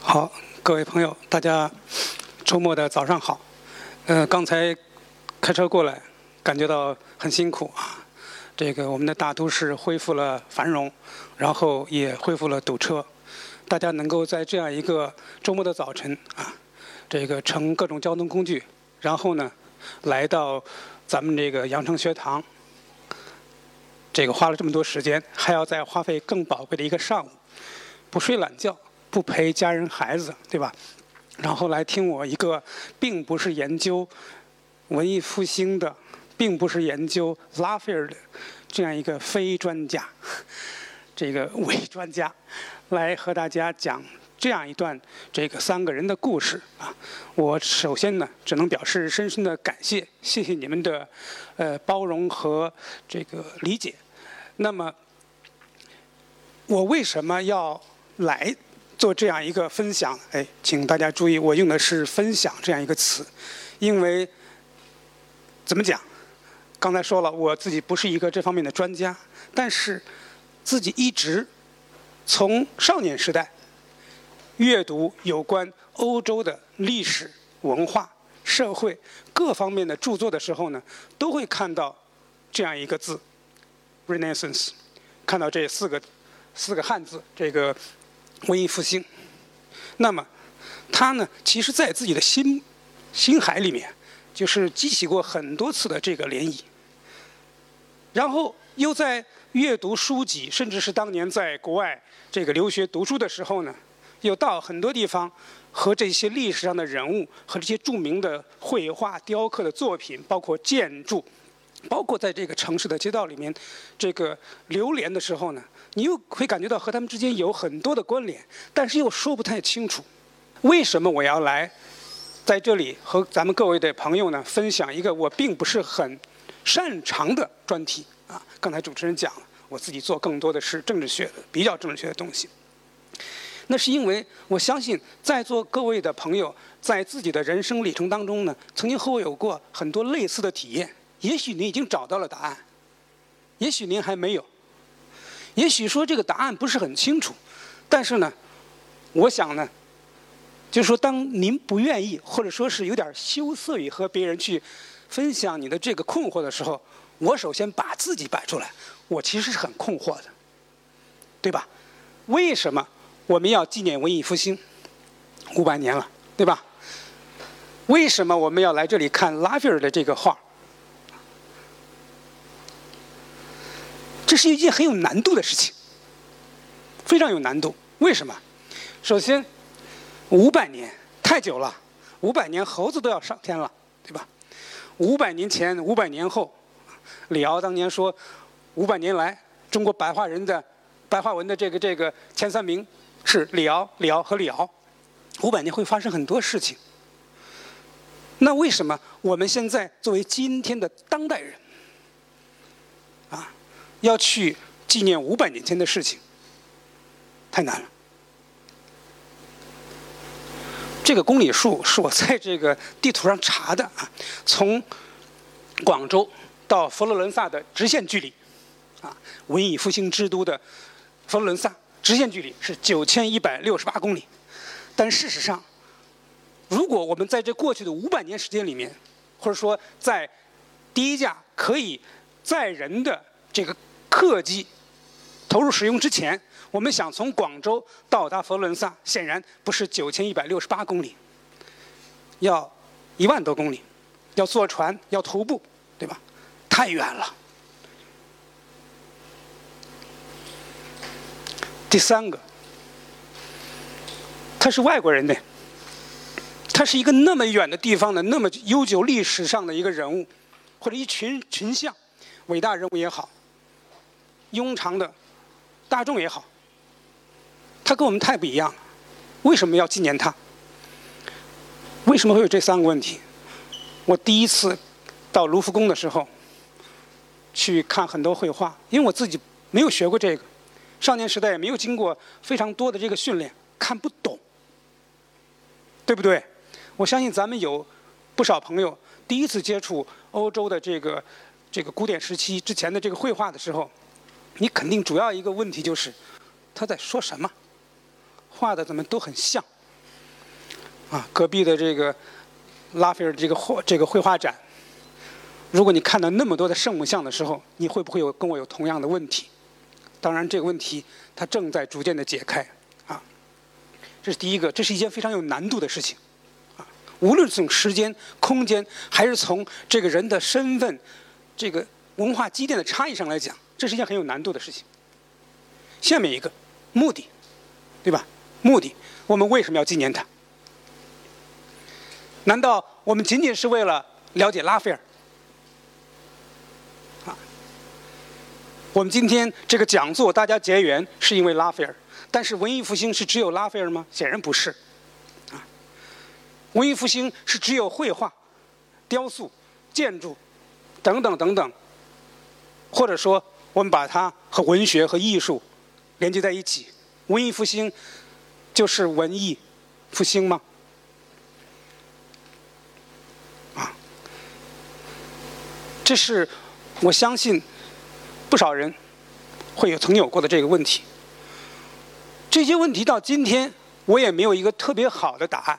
好，各位朋友，大家周末的早上好。呃，刚才开车过来，感觉到很辛苦啊。这个我们的大都市恢复了繁荣，然后也恢复了堵车。大家能够在这样一个周末的早晨啊，这个乘各种交通工具，然后呢，来到咱们这个羊城学堂，这个花了这么多时间，还要再花费更宝贵的一个上午，不睡懒觉，不陪家人孩子，对吧？然后来听我一个，并不是研究文艺复兴的，并不是研究拉斐尔的这样一个非专家，这个伪专家，来和大家讲这样一段这个三个人的故事啊。我首先呢，只能表示深深的感谢，谢谢你们的呃包容和这个理解。那么，我为什么要来？做这样一个分享，哎，请大家注意，我用的是“分享”这样一个词，因为怎么讲？刚才说了，我自己不是一个这方面的专家，但是自己一直从少年时代阅读有关欧洲的历史文化、社会各方面的著作的时候呢，都会看到这样一个字 “Renaissance”，看到这四个四个汉字，这个。文艺复兴，那么他呢？其实，在自己的心心海里面，就是激起过很多次的这个涟漪。然后又在阅读书籍，甚至是当年在国外这个留学读书的时候呢，又到很多地方和这些历史上的人物和这些著名的绘画、雕刻的作品，包括建筑，包括在这个城市的街道里面这个流连的时候呢。你又会感觉到和他们之间有很多的关联，但是又说不太清楚。为什么我要来在这里和咱们各位的朋友呢分享一个我并不是很擅长的专题啊？刚才主持人讲了，我自己做更多的是政治学的、比较政治学的东西。那是因为我相信在座各位的朋友在自己的人生旅程当中呢，曾经和我有过很多类似的体验。也许您已经找到了答案，也许您还没有。也许说这个答案不是很清楚，但是呢，我想呢，就是说，当您不愿意或者说是有点羞涩于和别人去分享你的这个困惑的时候，我首先把自己摆出来，我其实是很困惑的，对吧？为什么我们要纪念文艺复兴五百年了，对吧？为什么我们要来这里看拉斐尔的这个画？这是一件很有难度的事情，非常有难度。为什么？首先，五百年太久了，五百年猴子都要上天了，对吧？五百年前、五百年后，李敖当年说，五百年来中国白话人的白话文的这个这个前三名是李敖、李敖和李敖。五百年会发生很多事情。那为什么我们现在作为今天的当代人？要去纪念五百年前的事情，太难了。这个公里数是我在这个地图上查的啊，从广州到佛罗伦萨的直线距离，啊，文艺复兴之都的佛罗伦萨直线距离是九千一百六十八公里。但事实上，如果我们在这过去的五百年时间里面，或者说在第一架可以载人的这个客机投入使用之前，我们想从广州到达佛罗伦萨，显然不是九千一百六十八公里，要一万多公里，要坐船，要徒步，对吧？太远了。第三个，他是外国人呢，他是一个那么远的地方的那么悠久历史上的一个人物，或者一群群像，伟大人物也好。庸常的大众也好，他跟我们太不一样了。为什么要纪念他？为什么会有这三个问题？我第一次到卢浮宫的时候，去看很多绘画，因为我自己没有学过这个，少年时代也没有经过非常多的这个训练，看不懂，对不对？我相信咱们有不少朋友第一次接触欧洲的这个这个古典时期之前的这个绘画的时候。你肯定主要一个问题就是，他在说什么？画的怎么都很像，啊，隔壁的这个拉斐尔这个绘这个绘画展，如果你看到那么多的圣母像的时候，你会不会有跟我有同样的问题？当然，这个问题它正在逐渐的解开啊。这是第一个，这是一件非常有难度的事情啊。无论从时间、空间，还是从这个人的身份、这个文化积淀的差异上来讲，这是一件很有难度的事情。下面一个目的，对吧？目的，我们为什么要纪念他？难道我们仅仅是为了了解拉斐尔？啊，我们今天这个讲座大家结缘是因为拉斐尔，但是文艺复兴是只有拉斐尔吗？显然不是。啊，文艺复兴是只有绘画、雕塑、建筑等等等等，或者说我们把它和文学和艺术连接在一起，文艺复兴。就是文艺复兴吗？啊，这是我相信不少人会有曾有过的这个问题。这些问题到今天我也没有一个特别好的答案，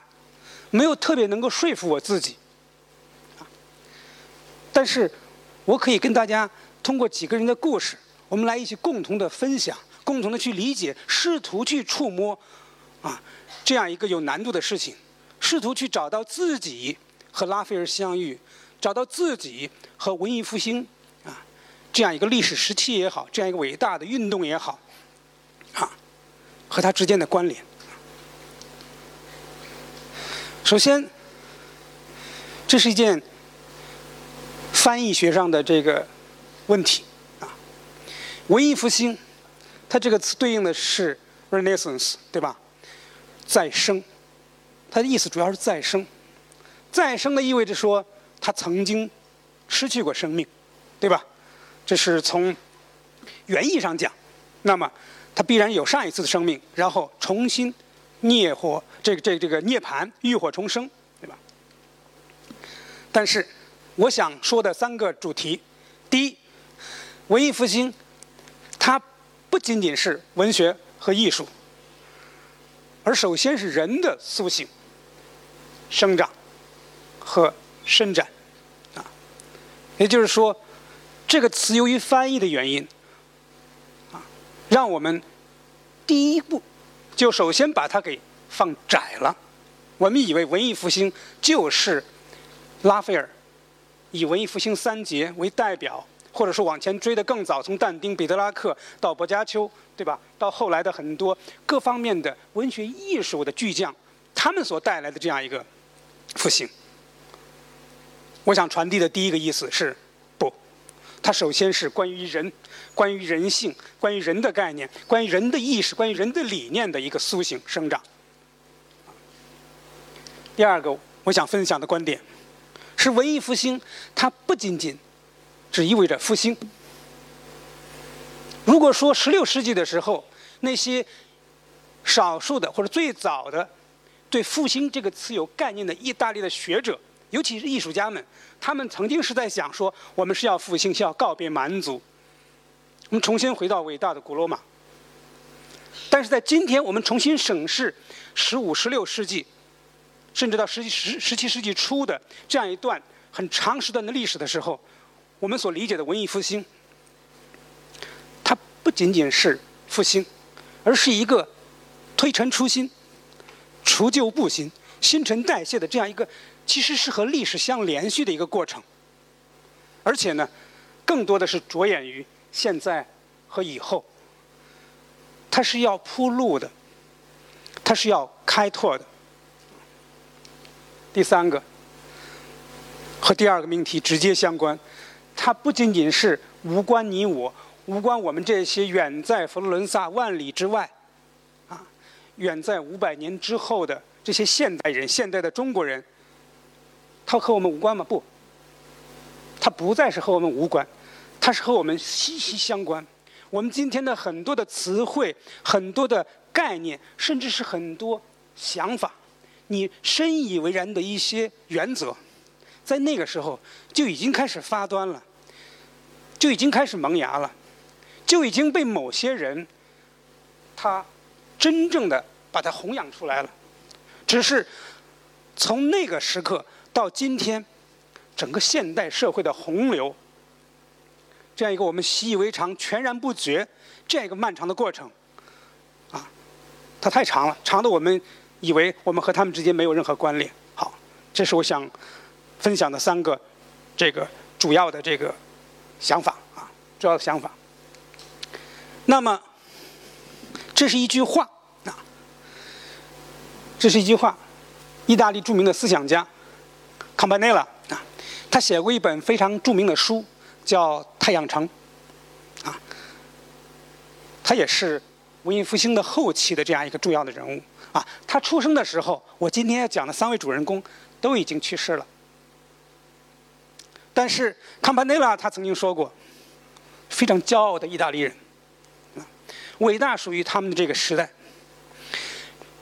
没有特别能够说服我自己。但是我可以跟大家通过几个人的故事，我们来一起共同的分享，共同的去理解，试图去触摸。啊，这样一个有难度的事情，试图去找到自己和拉斐尔相遇，找到自己和文艺复兴啊，这样一个历史时期也好，这样一个伟大的运动也好，啊，和它之间的关联。首先，这是一件翻译学上的这个问题啊，文艺复兴，它这个词对应的是 Renaissance，对吧？再生，它的意思主要是再生。再生的意味着说，它曾经失去过生命，对吧？这是从原意上讲。那么，它必然有上一次的生命，然后重新涅火，这个、这、个这个涅槃，浴火重生，对吧？但是，我想说的三个主题：第一，文艺复兴，它不仅仅是文学和艺术。而首先是人的苏醒、生长和伸展，啊，也就是说，这个词由于翻译的原因，啊，让我们第一步就首先把它给放窄了。我们以为文艺复兴就是拉斐尔以文艺复兴三杰为代表。或者说往前追得更早，从但丁、彼得拉克到薄伽丘，对吧？到后来的很多各方面的文学艺术的巨匠，他们所带来的这样一个复兴，我想传递的第一个意思是：不，它首先是关于人、关于人性、关于人的概念、关于人的意识、关于人的理念的一个苏醒生长。第二个，我想分享的观点是：文艺复兴，它不仅仅。只意味着复兴。如果说十六世纪的时候，那些少数的或者最早的对“复兴”这个词有概念的意大利的学者，尤其是艺术家们，他们曾经是在想说，我们是要复兴，是要告别蛮族，我们重新回到伟大的古罗马。但是在今天，我们重新审视十五、十六世纪，甚至到十十十七世纪初的这样一段很长时段的历史的时候，我们所理解的文艺复兴，它不仅仅是复兴，而是一个推陈出新、除旧布新、新陈代谢的这样一个，其实是和历史相连续的一个过程。而且呢，更多的是着眼于现在和以后，它是要铺路的，它是要开拓的。第三个，和第二个命题直接相关。它不仅仅是无关你我，无关我们这些远在佛罗伦萨万里之外，啊，远在五百年之后的这些现代人、现代的中国人，它和我们无关吗？不，它不再是和我们无关，它是和我们息息相关。我们今天的很多的词汇、很多的概念，甚至是很多想法，你深以为然的一些原则。在那个时候就已经开始发端了，就已经开始萌芽了，就已经被某些人，他真正的把它弘扬出来了。只是从那个时刻到今天，整个现代社会的洪流，这样一个我们习以为常、全然不觉这样一个漫长的过程，啊，它太长了，长的我们以为我们和他们之间没有任何关联。好，这是我想分享的三个这个主要的这个想法啊，主要的想法。那么，这是一句话啊，这是一句话。意大利著名的思想家康巴内拉啊，他写过一本非常著名的书，叫《太阳城》啊。他也是文艺复兴的后期的这样一个重要的人物啊。他出生的时候，我今天要讲的三位主人公都已经去世了。但是康巴内拉他曾经说过，非常骄傲的意大利人。伟大属于他们的这个时代，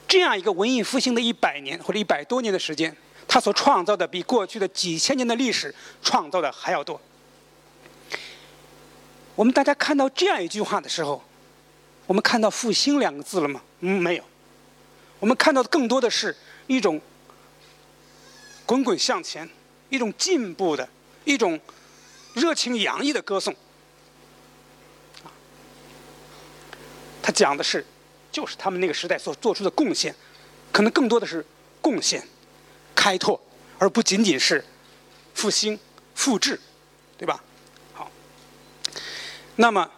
这样一个文艺复兴的一百年或者一百多年的时间，他所创造的比过去的几千年的历史创造的还要多。我们大家看到这样一句话的时候，我们看到“复兴”两个字了吗？嗯，没有。我们看到的更多的是一种滚滚向前、一种进步的、一种热情洋溢的歌颂。他讲的是，就是他们那个时代所做出的贡献，可能更多的是贡献、开拓，而不仅仅是复兴、复制，对吧？好，那么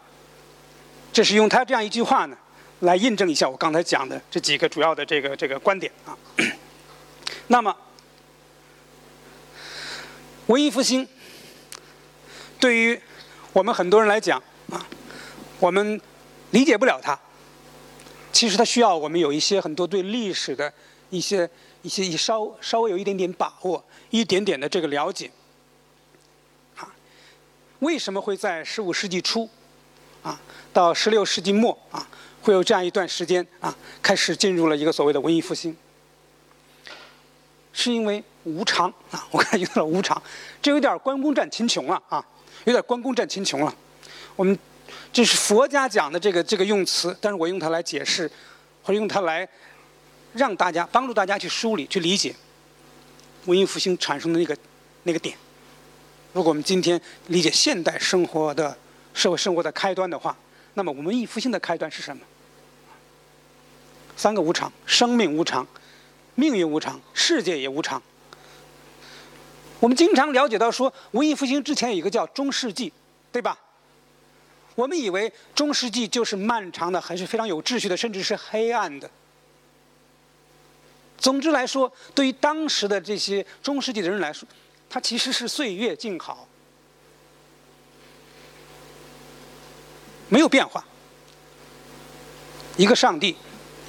这是用他这样一句话呢，来印证一下我刚才讲的这几个主要的这个这个观点啊。那么，文艺复兴对于我们很多人来讲啊，我们。理解不了它，其实它需要我们有一些很多对历史的一些一些稍稍微有一点点把握，一点点的这个了解。啊，为什么会在十五世纪初，啊，到十六世纪末啊，会有这样一段时间啊，开始进入了一个所谓的文艺复兴？是因为无常啊，我看用到了无常，这有点关公战秦琼了啊，有点关公战秦琼了，我们。这是佛家讲的这个这个用词，但是我用它来解释，或者用它来让大家帮助大家去梳理、去理解文艺复兴产生的那个那个点。如果我们今天理解现代生活的社会生活的开端的话，那么文艺复兴的开端是什么？三个无常：生命无常、命运无常、世界也无常。我们经常了解到说，文艺复兴之前有一个叫中世纪，对吧？我们以为中世纪就是漫长的，还是非常有秩序的，甚至是黑暗的。总之来说，对于当时的这些中世纪的人来说，它其实是岁月静好，没有变化。一个上帝，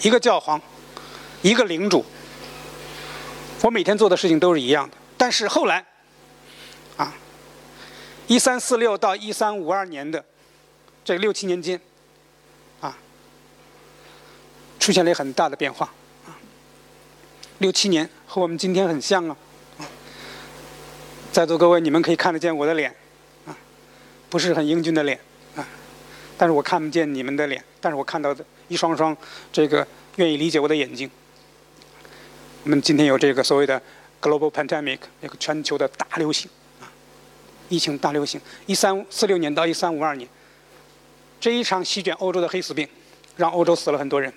一个教皇，一个领主，我每天做的事情都是一样的。但是后来，啊，一三四六到一三五二年的。这六七年间，啊，出现了很大的变化，啊，六七年和我们今天很像啊，在座各位你们可以看得见我的脸，啊，不是很英俊的脸，啊，但是我看不见你们的脸，但是我看到的一双双这个愿意理解我的眼睛。我们今天有这个所谓的 global pandemic，那个全球的大流行，啊，疫情大流行，一三四六年到一三五二年。这一场席卷欧洲的黑死病，让欧洲死了很多人。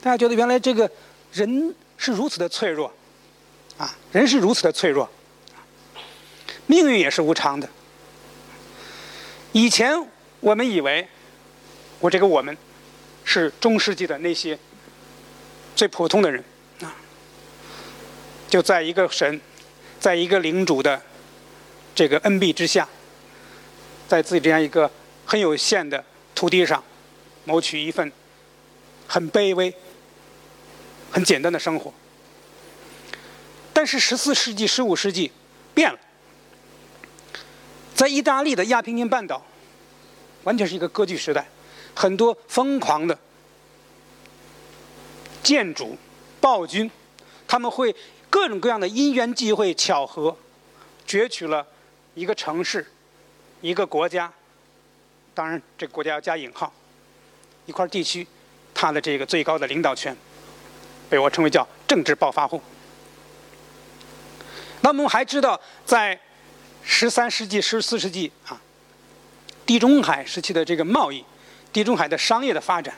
大家觉得原来这个人是如此的脆弱，啊，人是如此的脆弱，命运也是无常的。以前我们以为，我这个我们，是中世纪的那些最普通的人，就在一个神，在一个领主的这个恩庇之下，在自己这样一个。很有限的土地上，谋取一份很卑微、很简单的生活。但是十四世纪、十五世纪变了，在意大利的亚平宁半岛，完全是一个割据时代，很多疯狂的建主、暴君，他们会各种各样的因缘际会、巧合，攫取了一个城市、一个国家。当然，这个国家要加引号，一块地区，它的这个最高的领导权，被我称为叫政治暴发户。那么我们还知道，在十三世纪、十四世纪啊，地中海时期的这个贸易，地中海的商业的发展，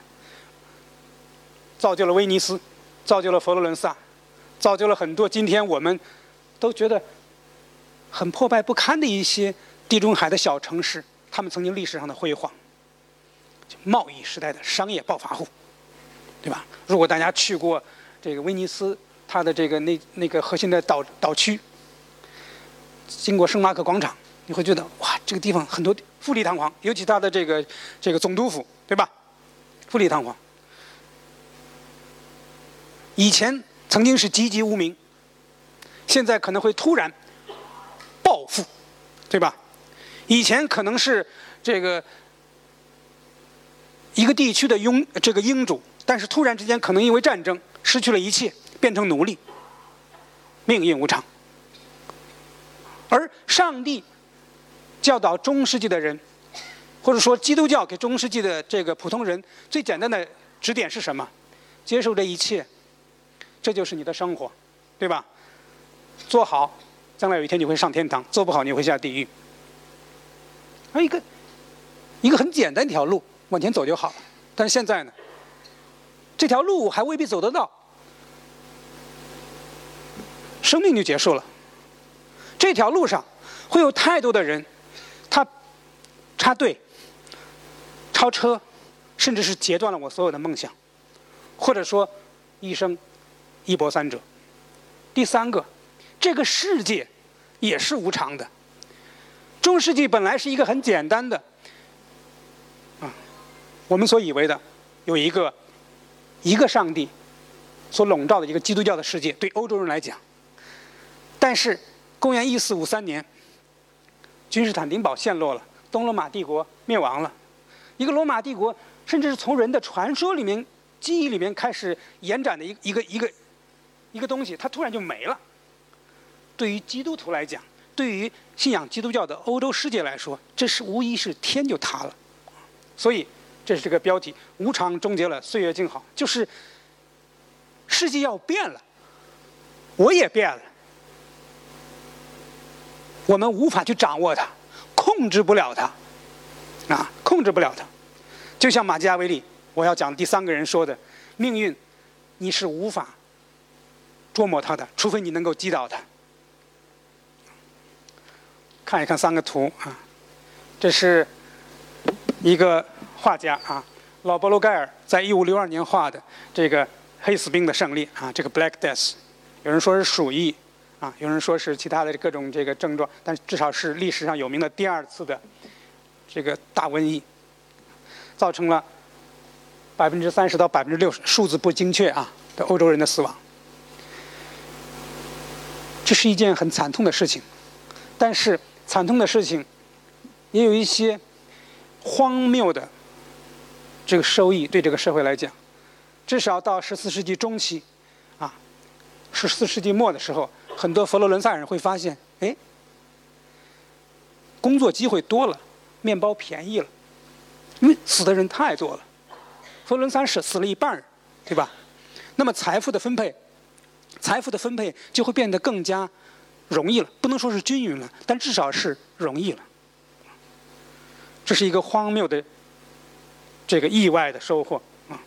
造就了威尼斯，造就了佛罗伦萨，造就了很多今天我们都觉得很破败不堪的一些地中海的小城市，他们曾经历史上的辉煌，贸易时代的商业暴发户，对吧？如果大家去过这个威尼斯，它的这个那那个核心的岛岛区。经过圣马可广场，你会觉得哇，这个地方很多富丽堂皇，尤其它的这个这个总督府，对吧？富丽堂皇。以前曾经是籍籍无名，现在可能会突然暴富，对吧？以前可能是这个一个地区的拥这个英主，但是突然之间可能因为战争失去了一切，变成奴隶，命运无常。而上帝教导中世纪的人，或者说基督教给中世纪的这个普通人最简单的指点是什么？接受这一切，这就是你的生活，对吧？做好，将来有一天你会上天堂；做不好，你会下地狱。还有一个一个很简单一条路，往前走就好了。但是现在呢，这条路还未必走得到，生命就结束了。这条路上会有太多的人，他插队、超车，甚至是截断了我所有的梦想，或者说一生一波三折。第三个，这个世界也是无常的。中世纪本来是一个很简单的啊，我们所以为的有一个一个上帝所笼罩的一个基督教的世界，对欧洲人来讲，但是。公元一四五三年，君士坦丁堡陷落了，东罗马帝国灭亡了。一个罗马帝国，甚至是从人的传说里面、记忆里面开始延展的一一个一个一个东西，它突然就没了。对于基督徒来讲，对于信仰基督教的欧洲世界来说，这是无疑是天就塌了。所以，这是这个标题：无常终结了岁月静好，就是世界要变了，我也变了。我们无法去掌握它，控制不了它，啊，控制不了它。就像马基雅维利，我要讲第三个人说的：“命运，你是无法捉摸它的，除非你能够击倒它。”看一看三个图啊，这是一个画家啊，老伯罗盖尔在一五六二年画的这个黑死病的胜利啊，这个 Black Death，有人说是鼠疫。啊，有人说是其他的各种这个症状，但至少是历史上有名的第二次的这个大瘟疫，造成了百分之三十到百分之六十数字不精确啊的欧洲人的死亡。这是一件很惨痛的事情，但是惨痛的事情也有一些荒谬的这个收益，对这个社会来讲，至少到十四世纪中期啊，十四世纪末的时候。很多佛罗伦萨人会发现，哎，工作机会多了，面包便宜了，因为死的人太多了，佛罗伦萨死死了一半对吧？那么财富的分配，财富的分配就会变得更加容易了，不能说是均匀了，但至少是容易了。这是一个荒谬的这个意外的收获啊！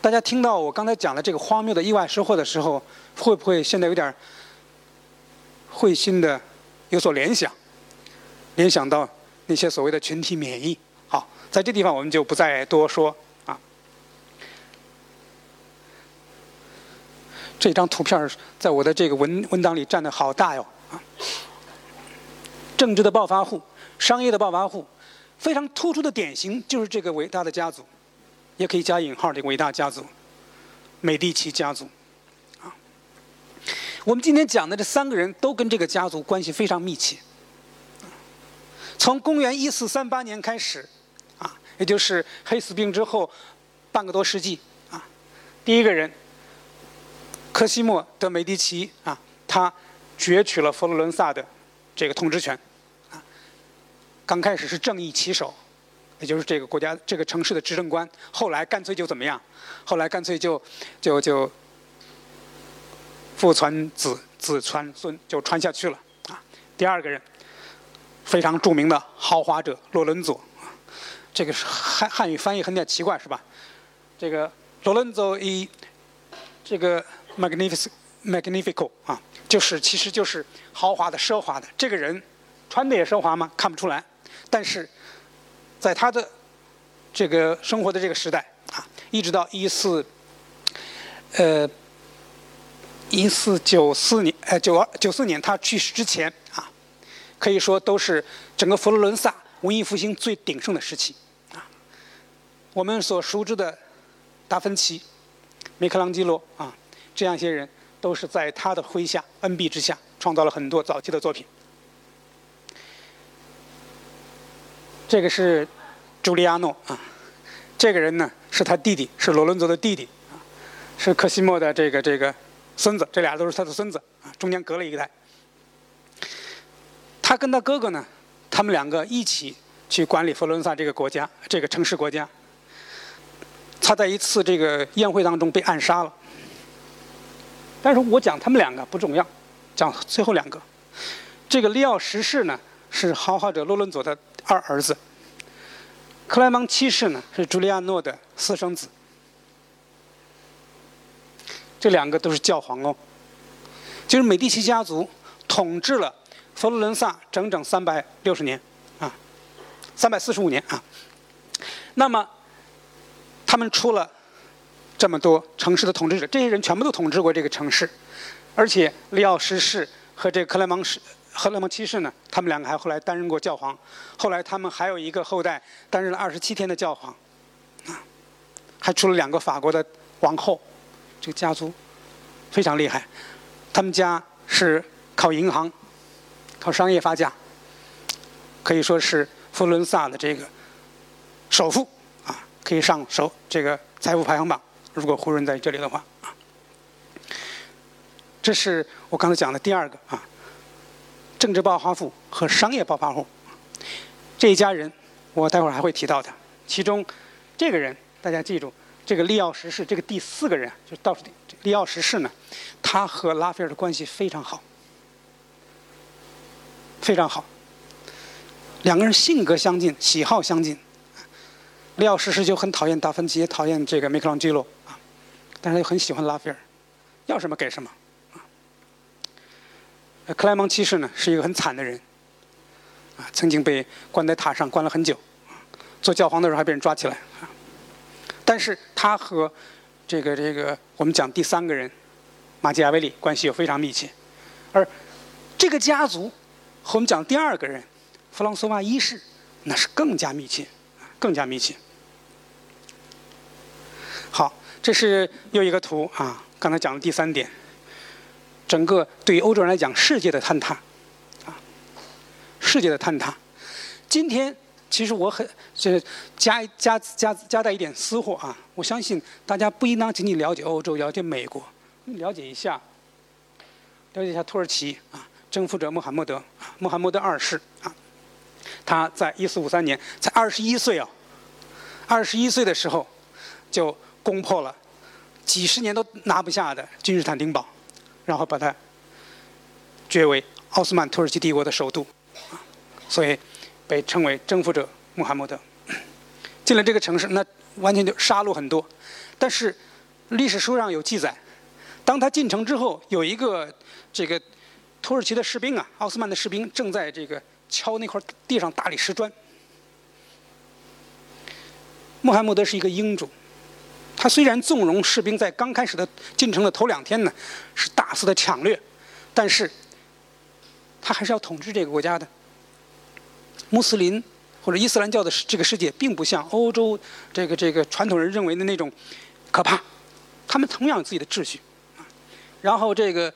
大家听到我刚才讲的这个荒谬的意外收获的时候。会不会现在有点会心的有所联想？联想到那些所谓的群体免疫？好，在这地方我们就不再多说啊。这张图片在我的这个文文档里占的好大哟啊！政治的暴发户，商业的暴发户，非常突出的典型就是这个伟大的家族，也可以加引号这个伟大家族——美第奇家族。啊我们今天讲的这三个人都跟这个家族关系非常密切。从公元一四三八年开始，啊，也就是黑死病之后半个多世纪，啊，第一个人科西莫德美第奇啊，他攫取了佛罗伦萨的这个统治权，啊，刚开始是正义旗手，也就是这个国家这个城市的执政官，后来干脆就怎么样？后来干脆就就就。父传子，子传孙就传下去了啊。第二个人，非常著名的豪华者罗伦佐，这个汉汉语翻译很点奇怪是吧？这个罗伦佐以这个 magnificent, magnifico 啊，就是其实就是豪华的奢华的这个人，穿的也奢华吗？看不出来，但是在他的这个生活的这个时代啊，一直到一四呃。一四九四年，呃，九二九四年他去世之前啊，可以说都是整个佛罗伦萨文艺复兴最鼎盛的时期啊。我们所熟知的达芬奇、米开朗基罗啊，这样一些人都是在他的麾下、恩庇之下，创造了很多早期的作品。这个是朱利亚诺啊，这个人呢是他弟弟，是罗伦佐的弟弟啊，是科西莫的这个这个。孙子，这俩都是他的孙子啊，中间隔了一个代。他跟他哥哥呢，他们两个一起去管理佛罗伦萨这个国家，这个城市国家。他在一次这个宴会当中被暗杀了。但是我讲他们两个不重要，讲最后两个。这个利奥十世呢是豪华者洛伦佐的二儿子，克莱芒七世呢是朱利亚诺的私生子。这两个都是教皇哦，就是美第奇家族统治了佛罗伦萨整整三百六十年，啊，三百四十五年啊。那么，他们出了这么多城市的统治者，这些人全部都统治过这个城市，而且利奥十世和这个克莱芒世、克莱芒七世呢，他们两个还后来担任过教皇，后来他们还有一个后代担任了二十七天的教皇，啊，还出了两个法国的王后。这个家族非常厉害，他们家是靠银行、靠商业发家，可以说是佛伦萨的这个首富啊，可以上首这个财富排行榜。如果湖人在这里的话啊，这是我刚才讲的第二个啊，政治暴发户和商业暴发户这一家人，我待会儿还会提到的。其中这个人，大家记住。这个利奥十世，这个第四个人就倒数第利奥十世呢，他和拉斐尔的关系非常好，非常好。两个人性格相近，喜好相近。利奥十世就很讨厌达芬奇，也讨厌这个米开朗基罗啊，但是又很喜欢拉斐尔，要什么给什么。克莱芒七世呢，是一个很惨的人啊，曾经被关在塔上关了很久，做教皇的时候还被人抓起来。但是他和这个这个我们讲第三个人马基雅维利关系又非常密切，而这个家族和我们讲第二个人弗朗索瓦一世那是更加密切，更加密切。好，这是又一个图啊，刚才讲的第三点，整个对于欧洲人来讲世界的坍塌啊，世界的坍塌，今天。其实我很就是加加加加带一点私货啊！我相信大家不应当仅仅了解欧洲，了解美国，了解一下，了解一下土耳其啊，征服者穆罕默德，穆罕默德二世啊，他在一四五三年才二十一岁啊，二十一岁的时候就攻破了几十年都拿不下的君士坦丁堡，然后把它爵为奥斯曼土耳其帝国的首都，所以。被称为征服者穆罕默德进了这个城市，那完全就杀戮很多。但是历史书上有记载，当他进城之后，有一个这个土耳其的士兵啊，奥斯曼的士兵正在这个敲那块地上大理石砖。穆罕默德是一个英主，他虽然纵容士兵在刚开始的进城的头两天呢是大肆的抢掠，但是他还是要统治这个国家的。穆斯林或者伊斯兰教的这个世界，并不像欧洲这个这个传统人认为的那种可怕，他们同样有自己的秩序。然后这个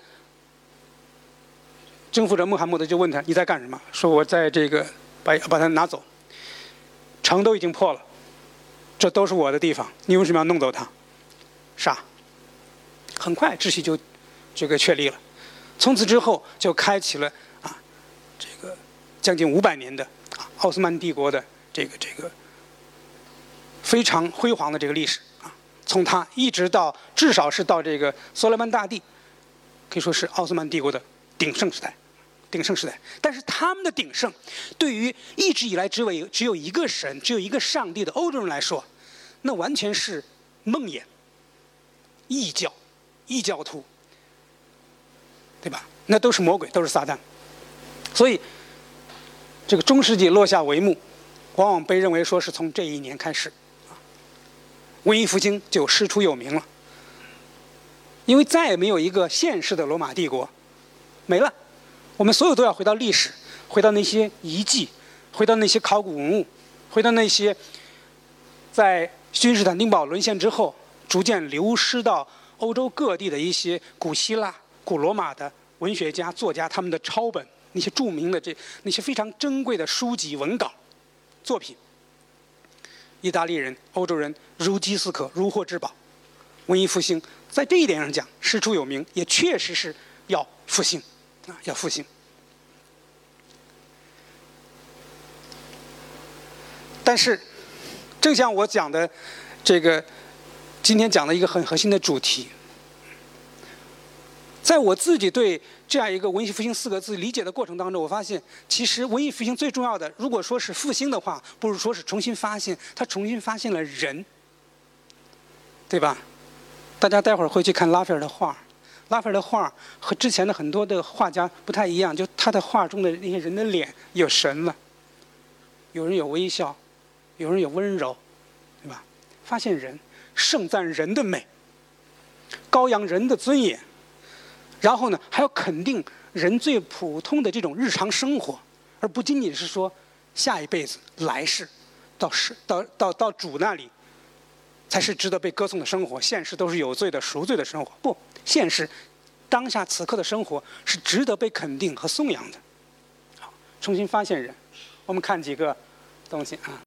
征服者穆罕默德就问他：“你在干什么？”说：“我在这个把把它拿走，城都已经破了，这都是我的地方，你为什么要弄走它？”杀。很快秩序就这个确立了，从此之后就开启了啊这个将近五百年的啊。奥斯曼帝国的这个这个非常辉煌的这个历史啊，从它一直到至少是到这个苏莱曼大帝可以说是奥斯曼帝国的鼎盛时代，鼎盛时代。但是他们的鼎盛，对于一直以来只为只有一个神、只有一个上帝的欧洲人来说，那完全是梦魇、异教、异教徒，对吧？那都是魔鬼，都是撒旦。所以，这个中世纪落下帷幕，往往被认为说是从这一年开始，文艺复兴就师出有名了。因为再也没有一个现世的罗马帝国，没了。我们所有都要回到历史，回到那些遗迹，回到那些考古文物，回到那些在君士坦丁堡沦陷之后逐渐流失到欧洲各地的一些古希腊、古罗马的文学家、作家他们的抄本，那些著名的这那些非常珍贵的书籍文稿作品。意大利人、欧洲人如饥似渴，如获至宝。文艺复兴。在这一点上讲，师出有名，也确实是要复兴，啊，要复兴。但是，正像我讲的，这个今天讲的一个很核心的主题，在我自己对这样一个文艺复兴四个字理解的过程当中，我发现，其实文艺复兴最重要的，如果说是复兴的话，不如说是重新发现，他重新发现了人，对吧？大家待会儿会去看拉斐尔的画，拉斐尔的画和之前的很多的画家不太一样，就他的画中的那些人的脸有神了，有人有微笑，有人有温柔，对吧？发现人，盛赞人的美，高扬人的尊严，然后呢，还要肯定人最普通的这种日常生活，而不仅仅是说下一辈子来世，到是到到到主那里。才是值得被歌颂的生活，现实都是有罪的、赎罪的生活。不，现实，当下此刻的生活是值得被肯定和颂扬的。好，重新发现人，我们看几个东西啊。